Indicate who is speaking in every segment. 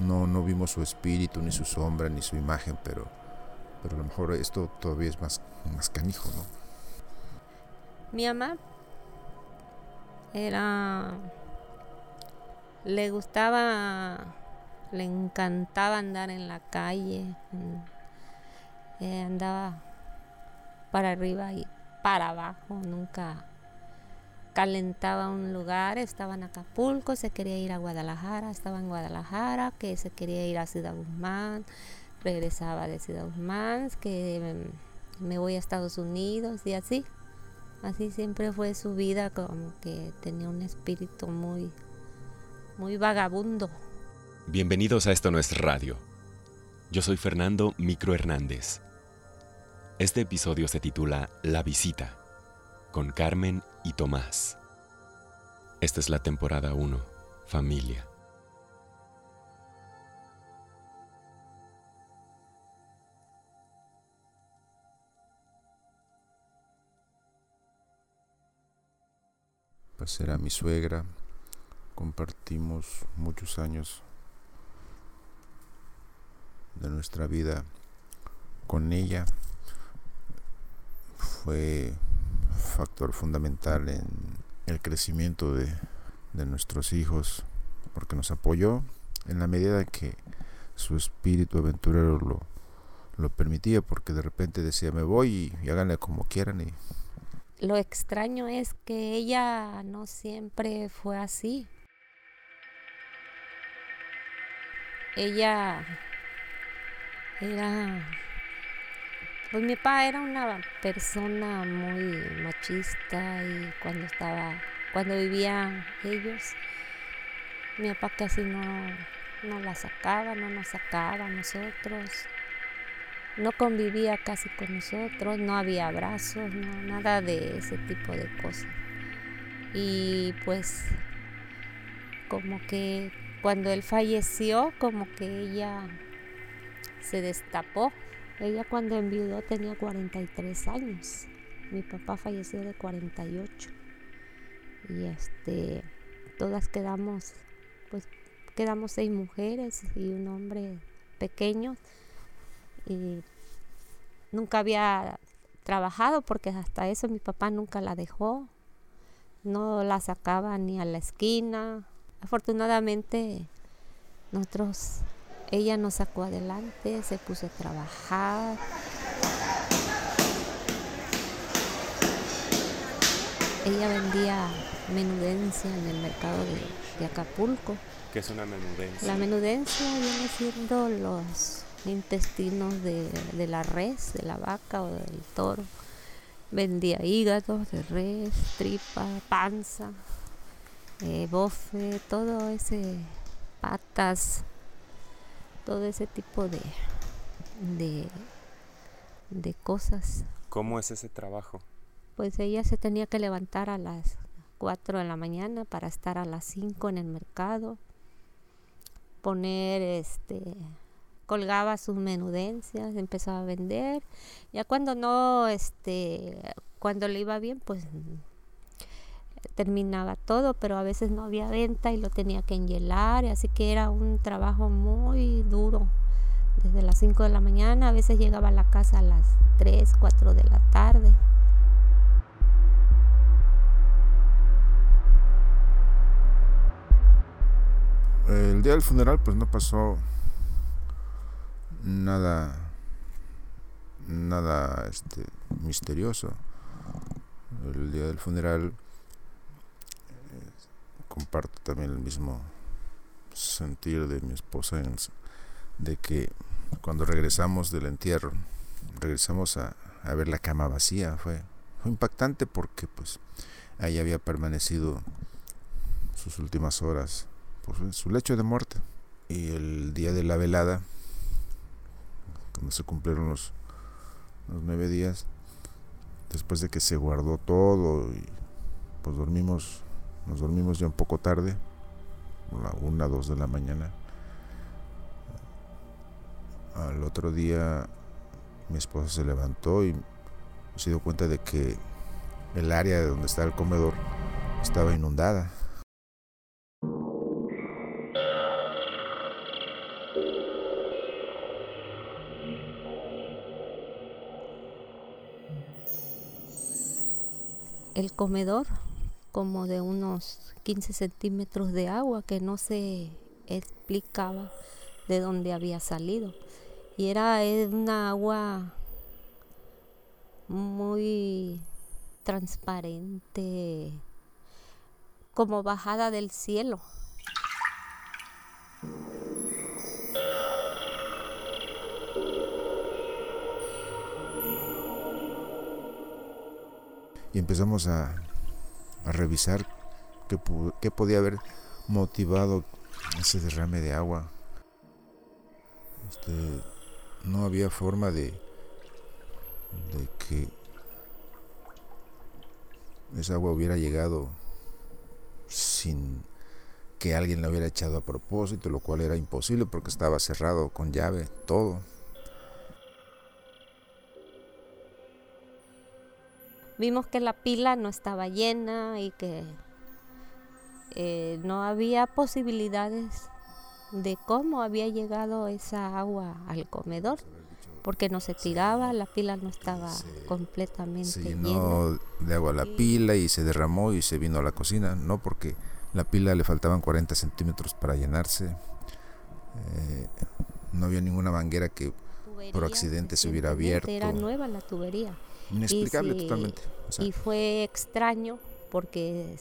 Speaker 1: no, no vimos su espíritu, ni su sombra, ni su imagen, pero, pero a lo mejor esto todavía es más, más canijo, ¿no?
Speaker 2: Mi mamá era... Le gustaba, le encantaba andar en la calle, eh, andaba para arriba y para abajo, nunca calentaba un lugar, estaba en Acapulco, se quería ir a Guadalajara, estaba en Guadalajara, que se quería ir a Ciudad Guzmán, regresaba de Ciudad Guzmán, que me voy a Estados Unidos y así. Así siempre fue su vida, como que tenía un espíritu muy, muy vagabundo.
Speaker 3: Bienvenidos a Esto No es Radio. Yo soy Fernando Micro Hernández. Este episodio se titula La visita, con Carmen y Tomás. Esta es la temporada 1, familia.
Speaker 1: Pues era mi suegra, compartimos muchos años de nuestra vida con ella fue factor fundamental en el crecimiento de, nuestros hijos, porque nos apoyó en la medida que su espíritu aventurero lo, lo permitía, porque de repente decía, me voy y, háganle como quieran. Y...
Speaker 2: Lo extraño es que ella no siempre fue así. Ella era pues mi papá era una persona muy machista y cuando estaba, cuando vivían ellos, mi papá casi no, no la sacaba, no nos sacaba a nosotros, no convivía casi con nosotros, no había abrazos, nada de ese tipo de cosas. Y pues como que cuando él falleció, como que ella se destapó ella cuando enviudó tenía 43 años. Mi papá falleció de 48. Y este, todas quedamos, pues quedamos seis mujeres y un hombre pequeño. Y nunca había trabajado porque hasta eso mi papá nunca la dejó. No la sacaba ni a la esquina. Afortunadamente nosotros ella nos sacó adelante, se puso a trabajar. Ella vendía menudencia en el mercado de, Acapulco.
Speaker 3: ¿Qué es una menudencia?
Speaker 2: La menudencia viene siendo los intestinos de, la res, de la vaca o del toro. Vendía hígado de res, tripa, panza, eh, bofe, todo ese patas, todo ese tipo de, de, cosas.
Speaker 3: ¿Cómo es ese trabajo?
Speaker 2: Pues ella se tenía que levantar a las 4 de la mañana para estar a las 5 en el mercado, poner este colgaba sus menudencias, empezaba a vender. Ya cuando no, este, cuando le iba bien, pues terminaba todo, pero a veces no había venta y lo tenía que enhielar, así que era un trabajo muy duro. Desde las 5 de la mañana, a veces llegaba a la casa a las 3, 4 de la tarde.
Speaker 1: El día del funeral pues no pasó nada nada este misterioso. El día del funeral comparto también el mismo sentir de mi esposa de que cuando regresamos del entierro, regresamos a, ver la cama vacía, fue, fue impactante porque pues ahí había permanecido sus últimas horas, por pues, su lecho de muerte. Y el día de la velada, cuando se cumplieron los, los nueve días, después de que se guardó todo y pues dormimos nos dormimos ya un poco tarde, a la una, dos de la mañana. Al otro día mi esposa se levantó y se dio cuenta de que el área de donde estaba el comedor estaba inundada.
Speaker 2: El comedor como de unos 15 centímetros de agua que no se explicaba de dónde había salido. Y era una agua muy transparente, como bajada del cielo.
Speaker 1: Y empezamos a, a revisar qué, qué podía haber motivado ese derrame de agua. Este, no había forma de, de que esa agua hubiera llegado sin que alguien la hubiera echado a propósito, lo cual era imposible porque estaba cerrado con llave, todo.
Speaker 2: Vimos que la pila no estaba llena y que eh, no había posibilidades de cómo había llegado esa agua al comedor porque no se tiraba, la pila no estaba completamente se llenó
Speaker 1: de agua la pila y se derramó y se vino a la cocina, no porque la pila le faltaban 40 centímetros para llenarse, eh, no había ninguna manguera que por accidente se hubiera abierto.
Speaker 2: Era nueva la tubería.
Speaker 1: Inexplicable totalmente.
Speaker 2: y fue extraño porque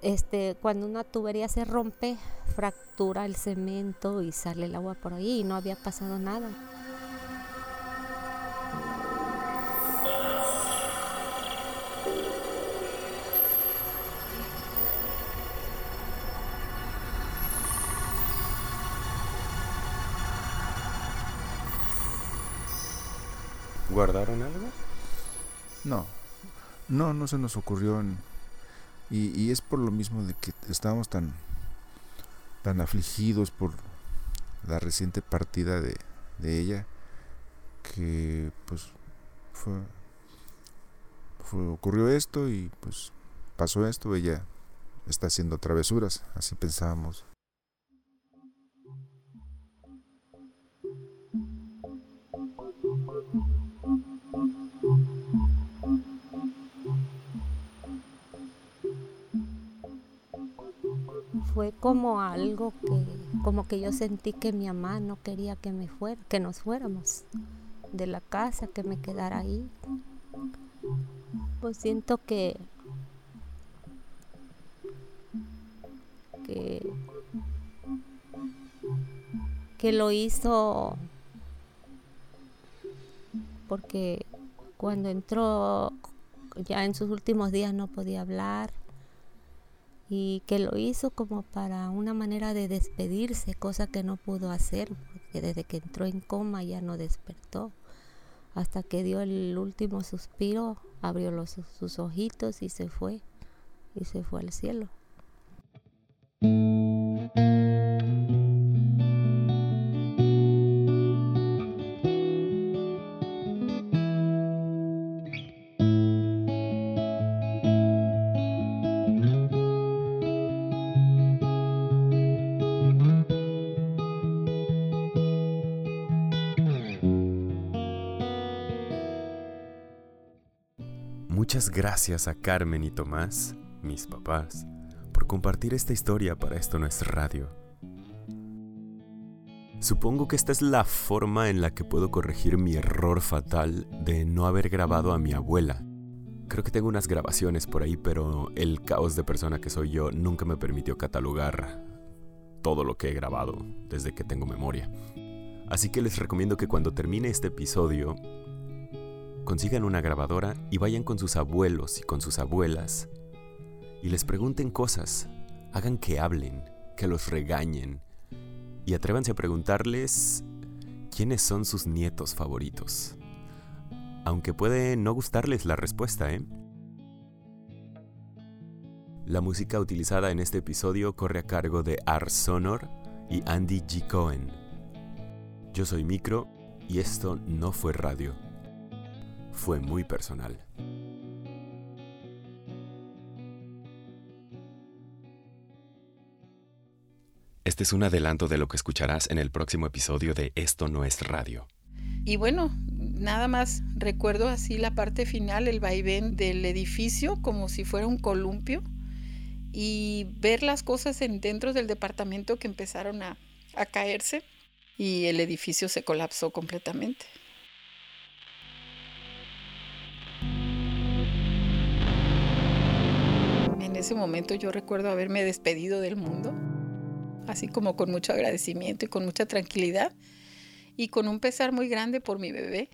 Speaker 2: este, cuando una tubería se rompe, fractura el cemento y sale el agua por ahí y no había pasado nada.
Speaker 3: ¿Guardaron algo?
Speaker 1: No, no, no se nos ocurrió y, es por lo mismo de que estábamos tan, tan afligidos por la reciente partida de, de ella que pues fue, fue, ocurrió esto y pues pasó esto, ella está haciendo travesuras, así pensábamos.
Speaker 2: Fue como algo que, como que yo sentí que mi mamá no quería que me fuera, que nos fuéramos de la casa, que me quedara ahí. Pues siento que, que, que lo hizo porque cuando entró ya en sus últimos días no podía hablar y que lo hizo como para una manera de despedirse, cosa que no pudo hacer, porque desde que entró en coma ya no despertó. Hasta que dio el último suspiro, abrió los, sus ojitos y se fue, y se fue al cielo.
Speaker 3: Muchas gracias a Carmen y Tomás, mis papás, por compartir esta historia para esto no es radio. Supongo que esta es la forma en la que puedo corregir mi error fatal de no haber grabado a mi abuela. Creo que tengo unas grabaciones por ahí, pero el caos de persona que soy yo nunca me permitió catalogar todo lo que he grabado desde que tengo memoria. Así que les recomiendo que cuando termine este episodio consigan una grabadora y vayan con sus abuelos y con sus abuelas y les pregunten cosas, hagan que hablen, que los regañen y atrévanse a preguntarles quiénes son sus nietos favoritos. Aunque puede no gustarles la respuesta, ¿eh? La música utilizada en este episodio corre a cargo de Ars Sonor y Andy G. Cohen. Yo soy Micro y esto no fue radio fue muy personal. Este es un adelanto de lo que escucharás en el próximo episodio de Esto no es radio.
Speaker 4: Y bueno, Nada más recuerdo así la parte final, el vaivén del edificio, como si fuera un columpio, y ver las cosas en, dentro del departamento que empezaron a, a caerse y el edificio se colapsó completamente. Ese momento yo recuerdo haberme despedido del mundo, así como con mucho agradecimiento y con mucha tranquilidad y con un pesar muy grande por mi bebé.